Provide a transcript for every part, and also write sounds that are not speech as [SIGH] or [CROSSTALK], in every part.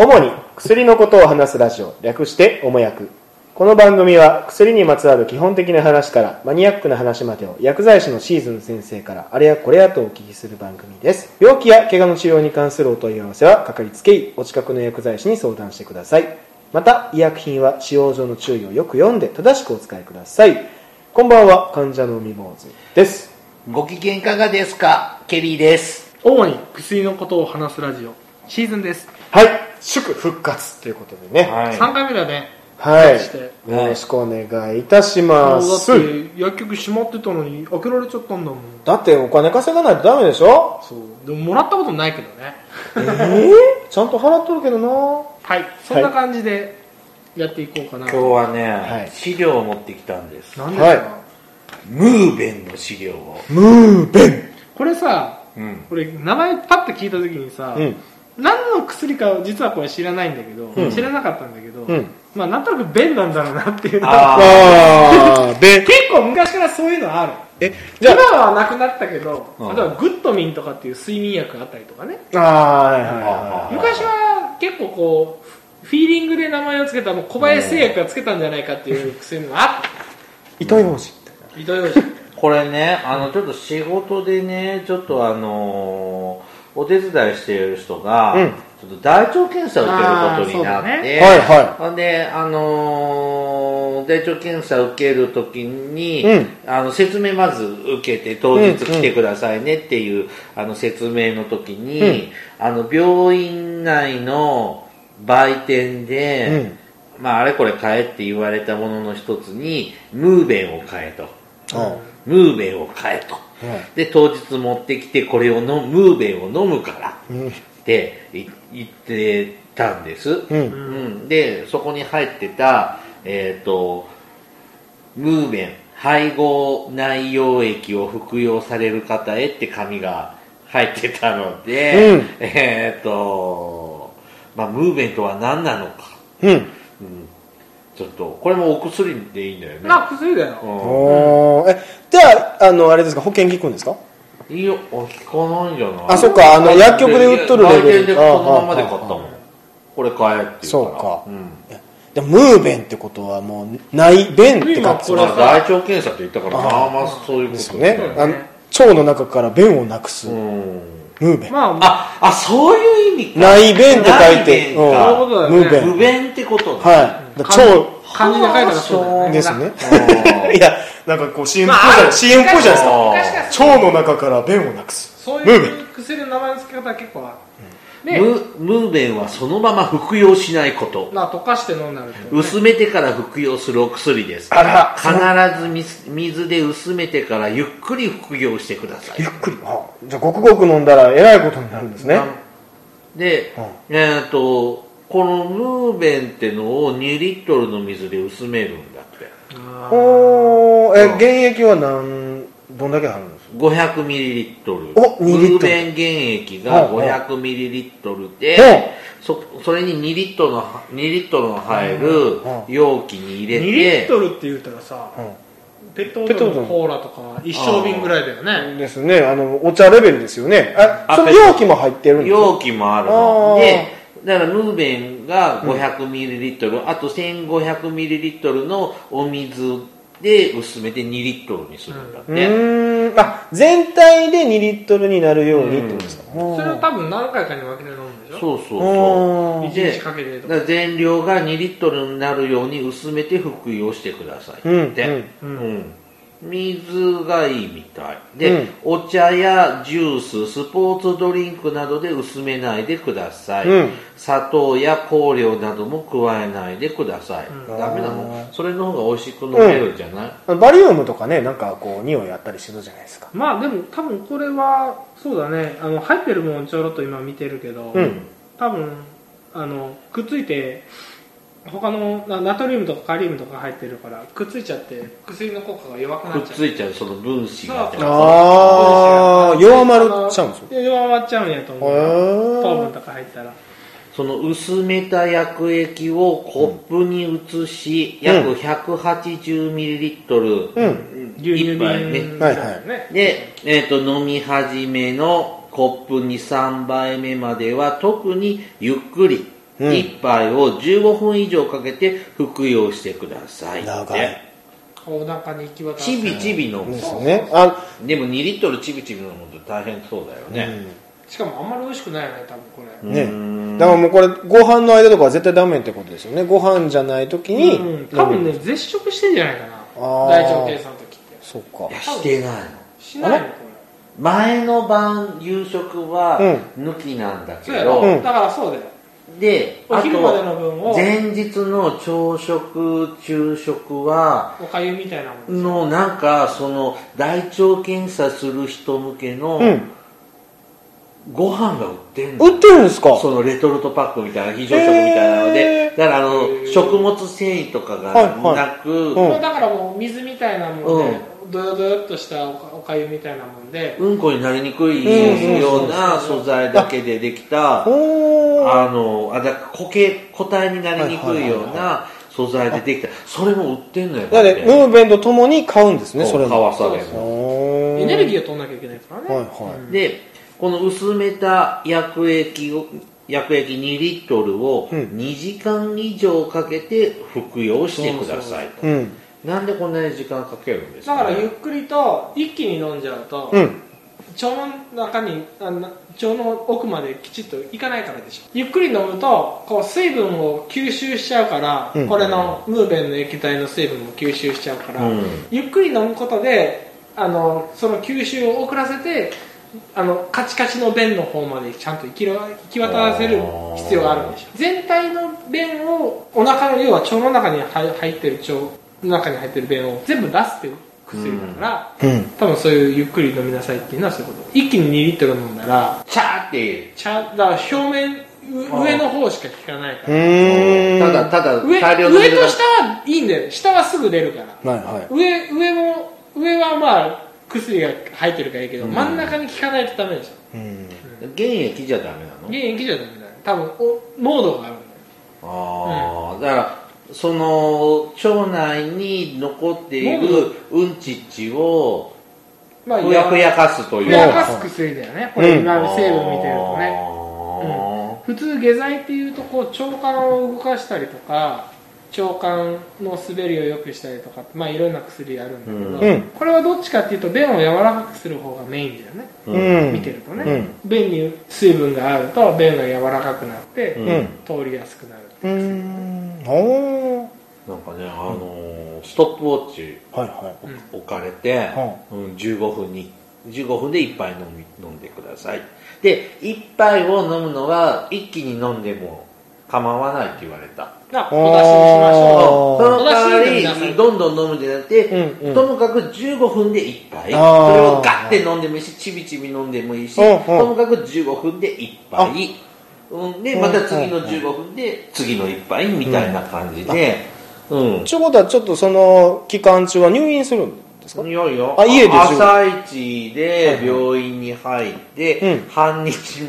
主に薬のことを話すラジオ略しておもやくこの番組は薬にまつわる基本的な話からマニアックな話までを薬剤師のシーズン先生からあれやこれやとお聞きする番組です。病気や怪我の治療に関するお問い合わせはかかりつけ医お近くの薬剤師に相談してください。また医薬品は使用上の注意をよく読んで正しくお使いください。こんばんは患者の海坊主です。ご機嫌いかがですか？ケリーです。主に薬のことを話すラジオシーズンです、はい祝復活ということでね。はい。3回目だね。はい。して。よろしくお願いいたします。だって薬局閉まってたのに開けられちゃったんだもん。だってお金稼がないとダメでしょ？そう。でももらったことないけどね。えー、ちゃんと払っとるけどな。はい。そんな感じでやっていこうかな、今日はね、はい。資料を持ってきたんです。なんですか、はい。ムーベンの資料を。ムーベン。これさうん。俺名前パッと聞いた時にさ、うん何の薬か実はこれ知らないんだけど、うん。知らなかったんだけど、うん。まあなんとなく便なんだろうなっていうの。あはああで結構昔からそういうのある。えじゃ今はなくなったけど、うん。例えばグッドミンとかっていう睡眠薬があったりとかね。ああはいはいはい昔は結構こうフィーリングで名前を付けたもう小林製薬が付けたんじゃないかっていう薬があっ糸ようじ。た糸ようじ。これね、あの、ちょっと仕事でね、ちょっとあのーお手伝いしている人が、うん。ちょっと大腸検査を受けることになって、ね。はいはほんで、あのー大腸検査受けるときに、うん。あの説明まず受けて当日来てくださいねっていう、あの説明の時に、あの病院内の売店で、まああれこれ買えって言われたものの一つにムーベンを買えと。あムーベンを買えと、はいで当日持ってきてこれをのムーベンを飲むからうん。ってい言ってたんです、うん。うん、でそこに入ってたえっ、とムーベン配合内容液を服用される方へって紙が入ってたので、うん。えっ、とまあムーベンとは何なのか、うん。うん、ちょっとこれもお薬でいいんだよね。まあ薬だよ。うん。えじゃああのあれですか保険聞くんですか？いいよ、あ聞かないんじゃない？あそっかあの薬局で売っとるレベルでこのままで買ったもああん。これ買えって言うから。そうかうん。でもムーベンってことはもうない便って書く今これまあ大腸検査って言ったから、あまあまあそういうことですよね腸の中から便をなくす、うん。ムーベン、まああ、あ、そういう意味か。内便って書いて、内便かそういうことだよねムーベン不便ってことだ。はい腸漢字で書いたらそうだよね。ですね。あ [LAUGHS] いやなんかこう CM っまあぽいじゃない。CM っぽいじゃないですか。腸の中から便をなくす。そうムーベいう薬の名前の付け方は結構ある、ムムーベンはそのまま服用しないこと。まあ溶かして飲んだらって薄めてから服用するお薬です。あら。必ず水水で薄めてからゆっくり服用してください。ゆっ。くり。あじゃあごくごく飲んだらえらいことになるんですね。で、うん。えっ、とこのムーベンってのを2リットルの水で薄めるんだって。おーえうん原液は何どんだけ入るんですか？500ミリリットル。お2リットル。ムーベン原液がうんう。ん500ミリリットルうんで、そそれに2リットルの2リットルの入るうん。容器に入れ2て、リットルって言ったらさ、うん。ペットボトルのコーラとか一升瓶ぐらいだよね。ですね。あのお茶レベルですよね。ああその容器も入ってるんですか容器もあるあのー。でだからムーベンが500ミリリットル、あと1500ミリリットルのお水で薄めて2リットルにするんだって、うーん。あ全体で2リットルになるようにってことですか？それを多分何回かに分けて飲むんでしょ？そうそうそう。うん1日かけてとか。全量が2リットルになるように薄めて服用してくださいって、うん。うん水がいいみたい。で、うん。お茶やジューススポーツドリンクなどで薄めないでください、うん。砂糖や香料なども加えないでください、うんダメなのそれの方が美味しく飲めるんじゃない、バリウムとかねなんかこう匂いあったりするじゃないですか。まあでも多分これはそうだね。あの入ってるもんちょろっと今見てるけど、うん。多分あのくっついて他のなナトリウムとかカリウムとか入ってるからくっついちゃって薬の効果が弱くなくっっちゃう。ついちゃうその分子が。あー弱まるちゃうんです弱まっちゃうんやと思う。糖分とか入ったら。その薄めた薬液をコップに移し、約 180ml、うん。牛乳一杯ね。瓶はいはい。ねで、えー、と飲み始めのコップに3杯目までは特にゆっくりうん1杯を15分以上かけて服用してください。長い。でお腹に行き渡ちびちび飲むですよね。あ、でも2リットルちびちび飲むと大変そうだよね、しかもあんまり美味しくないよね多分これ、ねうん。だからもうこれご飯の間とかは絶対ダメってことですよね。ご飯じゃない時に、うん、多分ね絶食してんじゃないかな。大腸検査の時って。そっか。いやしてないの。しないのこ前の晩夕食はう抜きなんだれけど、そうやろ、うん。だからそうだよであお昼までとの分を。前日の朝食昼食はおかゆみたいなもんのなんかその大腸検査する人向けのうん。ご飯が売ってんの、売ってるんですか？そのレトルトパックみたいな非常食みたいなのへでー。だからあの食物繊維とかがはいはい。なく、うん。まあだからもう水みたいなもんで、ドヨドヨっとしたおかおかゆみたいなもんで、うんこになりにくいうん。ような素材だけでできた、あの、あ、だ固形、固体になりにくいような素材でできた。それも売ってんのよ。だってムーブメントともに買うんですねそれも買わされエネルーギーを取んなきゃいけないからね、はいはい。で、この薄めた薬液を、薬液2リットルをうん。2時間以上かけて服用してくださいと。うんなんでこんなに時間かけるんですだか、からゆっくりと一気に飲んじゃうと、うん。腸の中にあの腸の奥まできちっといかないからでしょ。ゆっくり飲むとこう水分を吸収しちゃうから、うん。これのムーベンの液体の水分も吸収しちゃうから、うん。ゆっくり飲むことであのその吸収を遅らせてあのカチカチの便の方までちゃんと行き行き渡らせる必要があるんでしょ全体の便をお腹の要は腸の中に入入ってる腸の中に入ってる便を全部出すっていう薬だから、うん。多分そういうゆっくり飲みなさいっていうのはそういうこと。一気に2リットル飲んだらチャーって、ちゃだから表面う上の方しか効かないかう。ら、ただ、ただ、上大量の上と下はいいんだよ。下はすぐ出るから。はいはい。上上も上はまあ薬が入ってるからいいけど、うん。真ん中に効かないとダメでしょ。うん。原液じゃダメなの？原液じゃダメだよ。多分お濃度があるんだよ。ああ、だからその腸内に残っているう。んちっちをまあふやふやかすという。ふやかす薬だよね。これ成分見てるとね、ね普通下剤っていうとこう腸管を動かしたりとか腸管の滑りを良くしたりとかまあいろんな薬あるんだけど、うん。これはどっちかっていうと便を柔らかくする方がメインだよね、うん。見てるとね、うん。便に水分があると便が柔らかくなって、うん。うん通りやすくなるう。ーんおー。なんかね、あのーストップウォッチはいは置かれて、はうん、15分に15分で1杯飲み飲んでください。で1杯を飲むのは一気に飲んでも構わないって言われた。あお出しにしましょその代わりどんどん飲むんじゃなくて、うんうん。ともかく15分で1杯。それあーをガッて飲んでもいいしちびちび飲んでもいいし、うんうん。ともかく15分で1杯うん、でまた次の15分で次の1杯みたいな感じで、うん。ちゅうことはちょっとその期間中は入院するんですか？いやいや。あ家で朝一で病院に入って、うん。半日前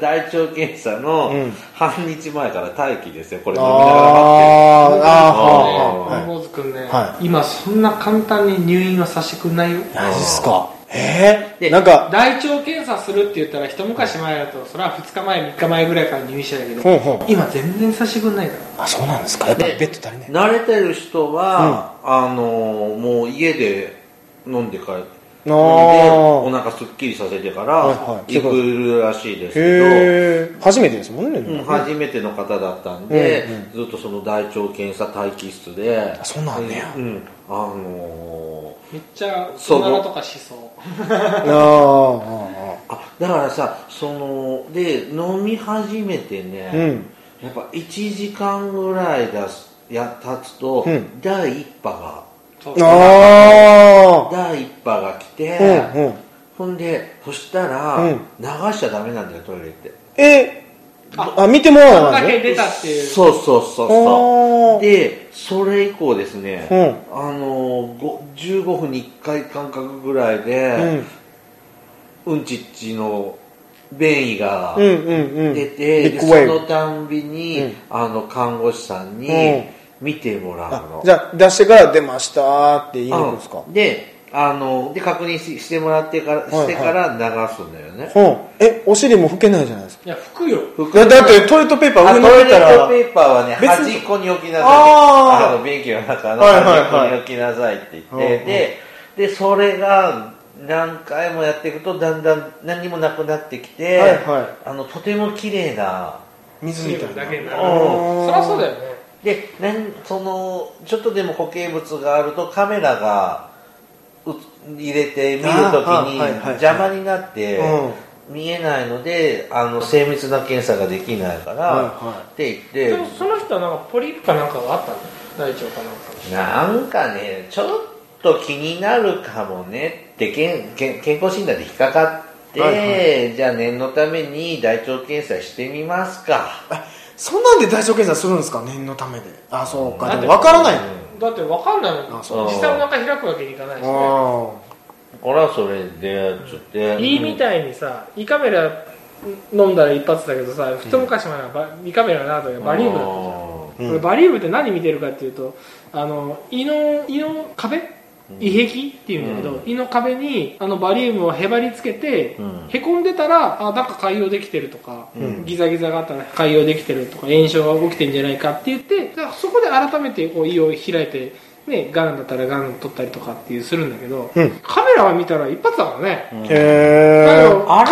大腸検査のうん。半日前から待機ですよこれ。飲みながら待ってあー。あーあーはあは坊主君ね、は今そんな簡単に入院はさせてくんないよいマジっすかえでー、なんか大腸検査するって言ったら一昔前だとそれは2日前3日前ぐらいから入院してたけど、ほんほん今全然させてくんないから。あそうなんですか？やっぱりでベッド足りない。慣れてる人は、あのもう家で飲んでから飲んであおー腹すっきりさせてから行くらしいですけど、初めてですもんね、うん初めての方だったんで、うんずっとその大腸検査待機室で。あそうなんねや。うん。あのめっちゃそうおならとかしそう。あーあだからさそので飲み始めてね、ーうん。やっぱ1時間ぐらいだすや経つと、うん。第1波があ第1波が来て、あうんうん。ほんでそしたら、うん。流しちゃダメなんだよトイレって。えああ見てもらこわないとんだけ出たっていう。そうそうそうそう。でそれ以降ですね、うん。あのご15分に1回間隔ぐらいで、うん、ちっちの便意がうんうんうん。うん出て、でそのたんびに、うん。あの看護師さんにうん。見てもらうあの、じゃあ出してから出ましたって言いに行くんですか？うん。であので確認ししてもらってから、はいはい。してから流すんだよね。う。んえお尻も拭けないじゃないですか。いや拭くよ。いやだってトイレットペーパーあトイレ上に置いたら。ットペーパーはね別に。端っこに置きなさい。あの便器の中のはいはいはい。端っこに置きなさいって言って、うんうんででそれが何回もやっていくとだんだん何もなくなってきて、はいはい。あのとても綺麗な。水みたいな。だけになる。そりゃそうだよね。でなんそのちょっとでも固形物があるとカメラがう入れて見るときに邪魔になってうん。見えないのであの精密な検査ができないから、はいはって言って。でもその人はなんかポリープかなんかがあったの？大腸かなんかなんかねちょっと気になるかもねって健健健康診断で引っかかって、はいはじゃあ念のために大腸検査してみますか。そんなんで大腸検査するんですか？念のためで。あそうか。でも分からないだって分かんないもん。あそう。実際お腹開くわけにいかないしね。あこれはそれでちょっと胃みたいにさ胃カメラ飲んだら一発だけどさ一昔前はバ胃カメラなどがバリウムだったじゃん。うん。これバリウムって何見てるかっていうとあの胃の胃の壁胃壁っていうんだけど、胃の壁にあのバリウムをへばりつけて、うん。へこんでたらあなんか潰瘍できてるとか、うん。ギザギザがあったら潰瘍できてるとか炎症が起きてんじゃないかって言ってそこで改めてこう胃を開いてね、がんだったらがん取ったりとかっていうするんだけど、うん。カメラは見たら一発だからね、うん。カ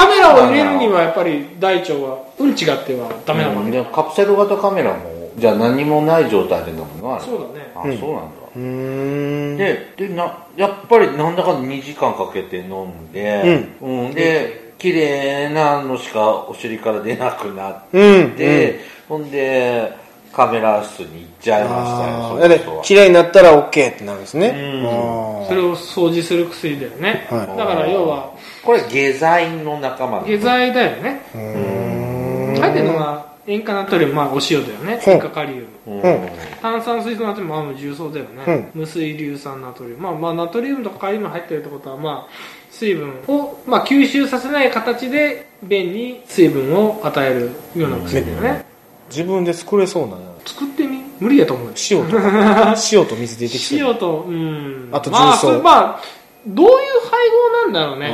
メラを入れるにはやっぱり大腸はうんちがあってはダメなわけ、うん。でカプセル型カメラもじゃあ何もない状態で飲むの？あれ。そうだね。あ、うん。そうなんだ。うーん。ででなやっぱりなんだかんだ2時間かけて飲んで、うん。で綺麗なのしかお尻から出なくなっうんて、ほんでカメラ室に行っちゃいましたよあー。でその人は綺麗になったら OK ってなるんですね。うん。あー。それを掃除する薬だよね、はい。だから要はこれ下剤の仲間なの下剤だよね。うーん。入ってるのが塩化ナトリウムまあお塩だよね。塩化カリウム。炭酸水素ナトリウムは重曹だよね、無水硫酸ナトリウム、まあ、まあナトリウムとかカリウム入ってるってことはまあ水分を、まあ、吸収させない形で便に水分を与えるような薬だよね、自分で作れそうな作ってみ？無理やと思うよ。塩と。か [LAUGHS] 塩と水でできそう塩とうん。あとまあ重曹。それまあどういう配合なんだろうね。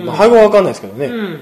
うん。まあ配合は分かんないですけどね。うん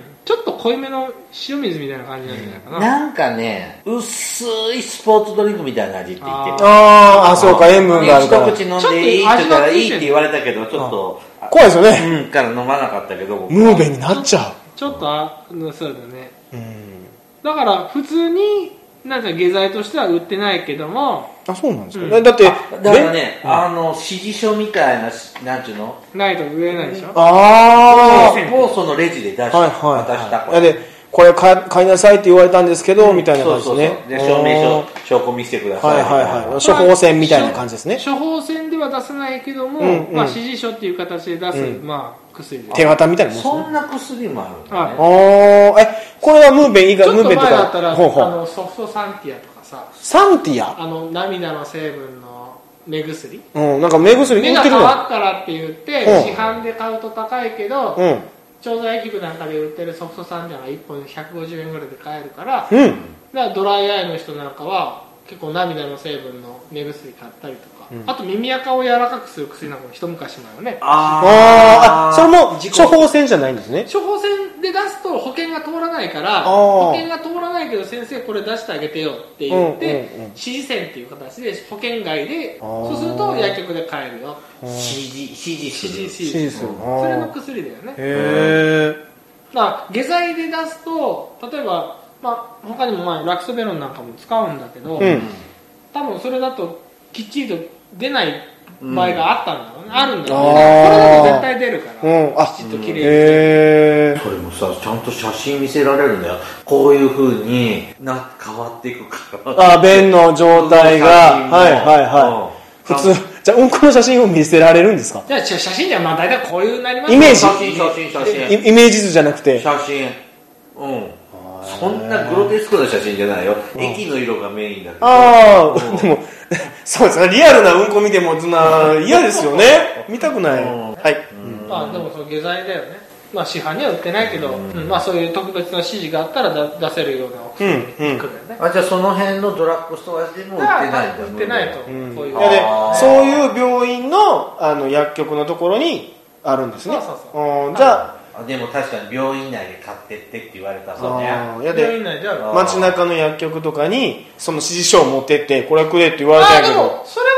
濃いめの塩水みたいな感じなんじゃないかな、なんかね薄いスポーツドリンクみたいな味って言ってる。あーあそうか塩分があるから。一口飲んでいいって言ったらいいって言われたけどちょっと怖いですよね。うんから飲まなかったけど僕ムーベンになっちゃちょっとあのそうだね。ううん。だから普通になんか下剤としては売ってないけども。あそうなんですか、うん。だってだからね、あの指示書みたいななんちゅうの？ないと売れないでしょ、あう。んもうそのレジで出してあはいはい。渡したはいいやでこれ買い買いなさいって言われたんですけど、みたいな感じですね。そうで証明書証拠見せてください。はいはいはい。処方箋みたいな感じですね。処方箋では出さないけども、うんうん。まあ、指示書っていう形で出す、うん。まあ、薬手形みたいなもんですね。そんな薬もあるんだはねあーえこれはムーベン以外ムーベンとか前だったらほうほう。あのソフトサンティアとかさ。サンティア？あの涙の成分の目薬？うんなんか目薬売目がってるの。変わったらって言ってう。ん市販で買うと高いけど、うん調剤器具なんかで売ってるソフトサンティアが1本150円ぐらいで買えるから。うん。だからドライアイの人なんかは結構涙の成分の目薬買ったりとか、あと耳垢を柔らかくする薬なんかも一昔前はね。あー。あそれも処方箋じゃないんですね？処方箋で出すと保険が通らないからー。保険が通らないけど先生これ出してあげてよって言って、うんうんうん指示線っていう形で保険外でそうすると薬局で買えるよ。指示指示する。指示指示。する。それの薬だよね。へえだから下剤で出すと例えば、まあ、他にもまあラクソベロンなんかも使うんだけど、うん。多分それだときっちりと出ない場合があったんだろうね、あるんだろうあねー。これだと絶対出るから、うん。あきちっと綺麗に、へえそれもさちゃんと写真見せられるんだよ。こういうふうにな変わっていくから。あ便の状態が。はいはいはい。うん。普通じゃあうんこの写真を見せられるんですか？じゃあ写真ではまあ大体こういうなりますイメージ。写真写真写真。イイメージ図じゃなくて。写真。うん。そんなグロテスクな写真じゃないよ。液の色がメインだけど。あうん。あでも [LAUGHS] そうですね。リアルなうんこ見てもそんな嫌ですよね。見たくない。うん。はい。まあでもその下剤だよねまあ、市販には売ってないけど、うん。まあ、そういう特別な指示があったらだ出せるようなお薬に行くん。だよね、あじゃあその辺のドラッグストアでも売ってないんだ売ってないと、うん。こういう。でそういう病院のあの薬局のところにあるんですね。そうそうそう。んじゃあでも確かに病院内で買ってってって言われたあそうねや病で院内であるあー。街中の薬局とかにその指示書を持ってってこれくれって言われたんああでやけどもそれは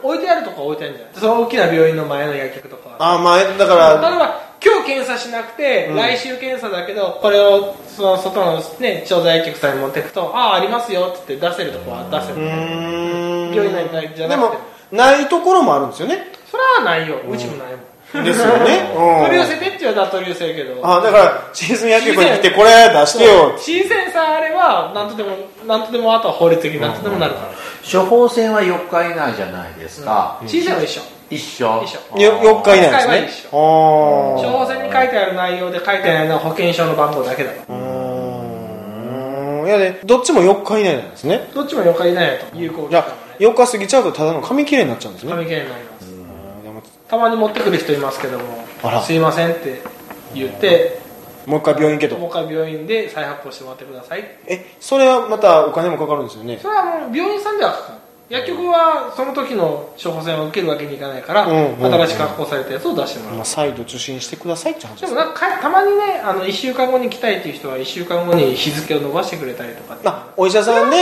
多分置いてあるとか置いてあるんじゃない？その大きな病院の前の薬局とかは。ああまあだか例えらば今日検査しなくて、うん。来週検査だけどこれをその外のね調剤薬局さんに持っていくとああありますよって言って出せるとこは出せうる、病院内じゃでなくて。もないところもあるんですよね。それはないよ。うちもないもん。ですよね。[LAUGHS] うん。取り寄せてって言われたら取り寄せるけど。あだからシーズン薬局に来てこれ出してよ。新鮮さあれば何とでも何とでもあとは法律的に何とでもなるから、処方箋は4日以内じゃないですか、新鮮は一緒一緒。一緒。よ4日以内ですね。一緒。あ処方箋に書いてある内容で書いてないのは保険証の番号だけだから。あいやでどっちも4日以内なんですね。どっちも4日以内だと有効期じゃあ間がね。4日過ぎちゃうとただの紙切れになっちゃうんですね。紙切れになります。たまに持ってくる人いますけどもあら。すいませんって言ってもう一回病院行けと。もう一回病院で再発行してもらってくださいえそれはまたお金もかかるんですよね。それはもう病院さんではかかる薬局はその時の処方箋を受けるわけにいかないから、うんうんうん。新しく発行されたやつを出してもらう、まあ再度受診してくださいって話。でもなんかかたまにねあの1週間後に来たいっていう人は1週間後に日付を伸ばしてくれたりとかあお医者さんで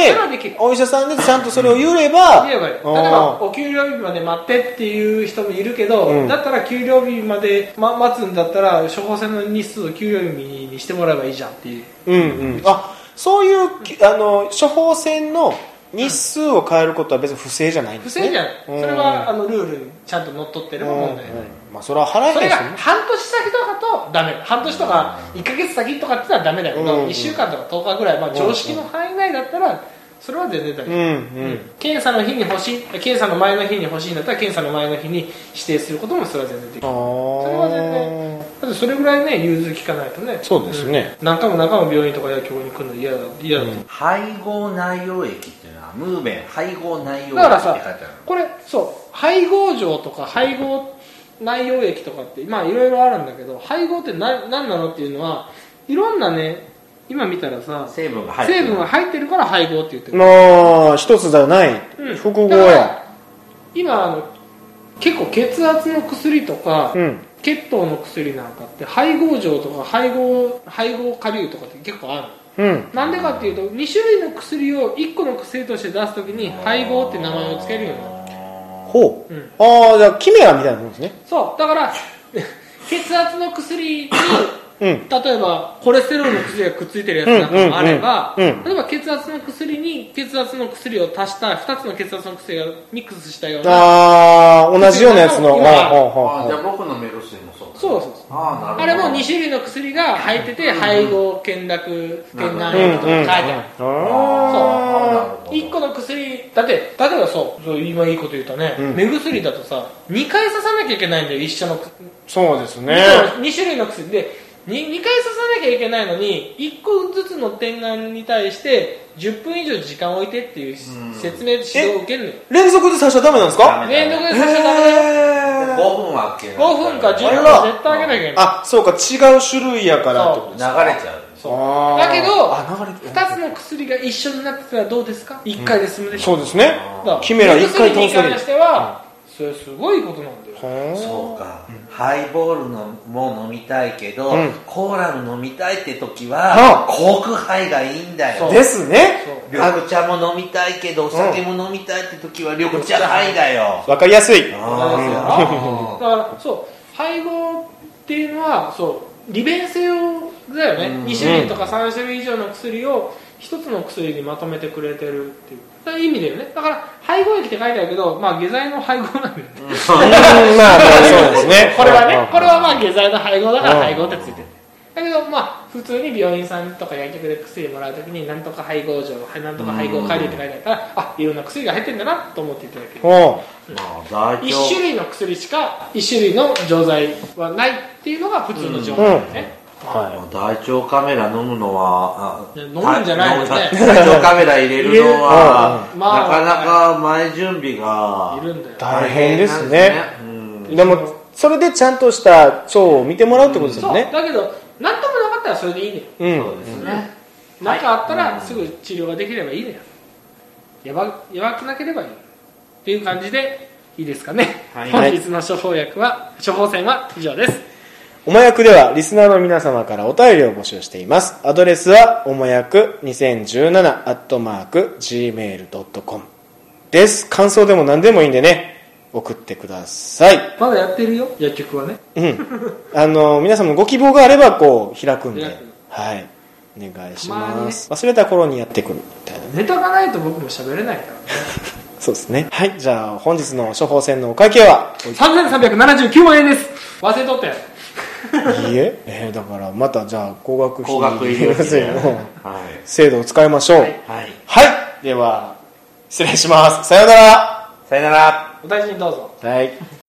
お医者さんでちゃんとそれを言えば例えあばお給料日まで待ってっていう人もいるけど、うん。だったら給料日まで、ま、待つんだったら処方箋の日数を給料日にしてもらえばいいじゃんっていう。うんうん。あそういうきあの処方箋の日数を変えることは別に不正じゃないんですね。不正じゃない、うん。それはあのルールにちゃんと乗っ取ってれば問題まあそれは払えないですよね半年先とかとダメ。半年とか1か月先とかって言ったらダメだけど、うん1週間とか10日ぐらい、まあ、常識の範囲内だったらそれは全然大丈夫、うんうん。検査の日に欲しい検査の前の日に欲しいんだったら検査の前の日に指定することもそれは全然できる。あそれは全然。だってそれぐらいね融通聞かないとね。そうですね。うん。何回も何回も病院とか薬局に来るの嫌だ嫌だと、配合内容液ムーベン配合内容液だからさって書いてある。これそう配合錠とか配合内容液とかってまあいろいろあるんだけど配合って何何なのっていうのはいろんなね今見たらさ成分が入ってる。成分が入ってるから配合って言ってる、まあ一つじゃない。うん。複合や。今あの結構血圧の薬とか、うん。血糖の薬なんかって配合錠とか配合配合顆粒とかって結構あるうん。なんでかっていうと2種類の薬を1個の薬として出すときに配合って名前を付けるようになるほう、うん。ああじゃあキメラみたいなもんですね。そう。だから [LAUGHS] 血圧の薬にうん例えばコレステロールの薬がくっついてるやつなんかもあれば、うんうん。うん。例えば血圧の薬に血圧の薬を足した2つの血圧の薬がミックスしたようなああ同じようなやつの。あじゃあ僕のメロスにもそうそうそうそう。ああなるほど。あれも2種類の薬が入ってて配合見落見眼液とか書いてある。あそう。1個の薬だって例えばそう。そう今いいこと言ったね、うん。目薬だとさ2回刺さなきゃいけないんだよ一緒のそうですね。2種類の薬。で 2, 2回刺さなきゃいけないのに1個ずつの点眼に対して10分以上時間を置いてっていう説明指導を受けるのよ。連続で刺しちゃダメなんですか？ダメ。連続で刺しちゃダメ。だよへー。5分は OK 5分か10分あら。か絶対あげなきゃいけない。あそうか違う種類やからってこと。流れちゃう。だけどあ流れて2つの薬が一緒になってたらどうですか？1回で済むでしょ、そうですね。キメラ一回通目すだけで薬に関してはそれすごいことなんだよ。そうか、ハイボールのも飲みたいけど、うん。コーラル飲みたいって時ははコークハイがいいんだよ。ですね。緑茶も飲みたいけどお酒も飲みたいって時は緑茶ハイだよ、わかりやすい。あだからそう。配合っていうのはそう利便性をだよね、うん。2種類とか3種類以上の薬を1つの薬にまとめてくれてるっていうそういう意味だよね。だから配合液って書いてあるけどまあ下剤の配合なんだよね。うん。[LAUGHS] まあまあそうですね。これはねうん。これはまあ下剤の配合だからうん。配合ってついてる。だけどまあ普通に病院さんとか薬局で薬もらうときになんとか配合錠なんとか配合カリって書いてあったらあいろんな薬が入ってるんだなと思っていただけるおうまあ大1種類の薬しか1種類の錠剤はないっていうのが普通の錠剤だよね、は大腸カメラ飲むのは飲むんじゃないのね。大腸カメラ入れるのは、入れるまあなかなか前準備がいるんだよ。大変ですね。うん。いでもそれでちゃんとした腸を見てもらうってことですよね。だけど何ともなかったらそれでいいねうん。そうですね。何かあったらすぐ治療ができればいいねやばやばくなければいい。っていう感じでいいですかね、はい。本日の処方薬は処方箋は以上ですおもやくではリスナーの皆様からお便りを募集しています。アドレスはおもやく2017アットマーク gmail.com です。感想でも何でもいいんでね、送ってください。まだやってるよ薬局はねうん。あの、皆様のご希望があればこう開くんではい。お願いしたます。忘れた頃にやってくるみたいなね。ネタがないと僕も喋れないからね [LAUGHS] そうですね。はい。じゃあ本日の処方箋のお会計は？3379万円です忘れとったよいいえ、えーだからまたじゃあ高額費高額医療費での [LAUGHS] はい制度を使いましょう。はいはいはい。では、失礼します。さようなら。さよならお大事にどうぞはい。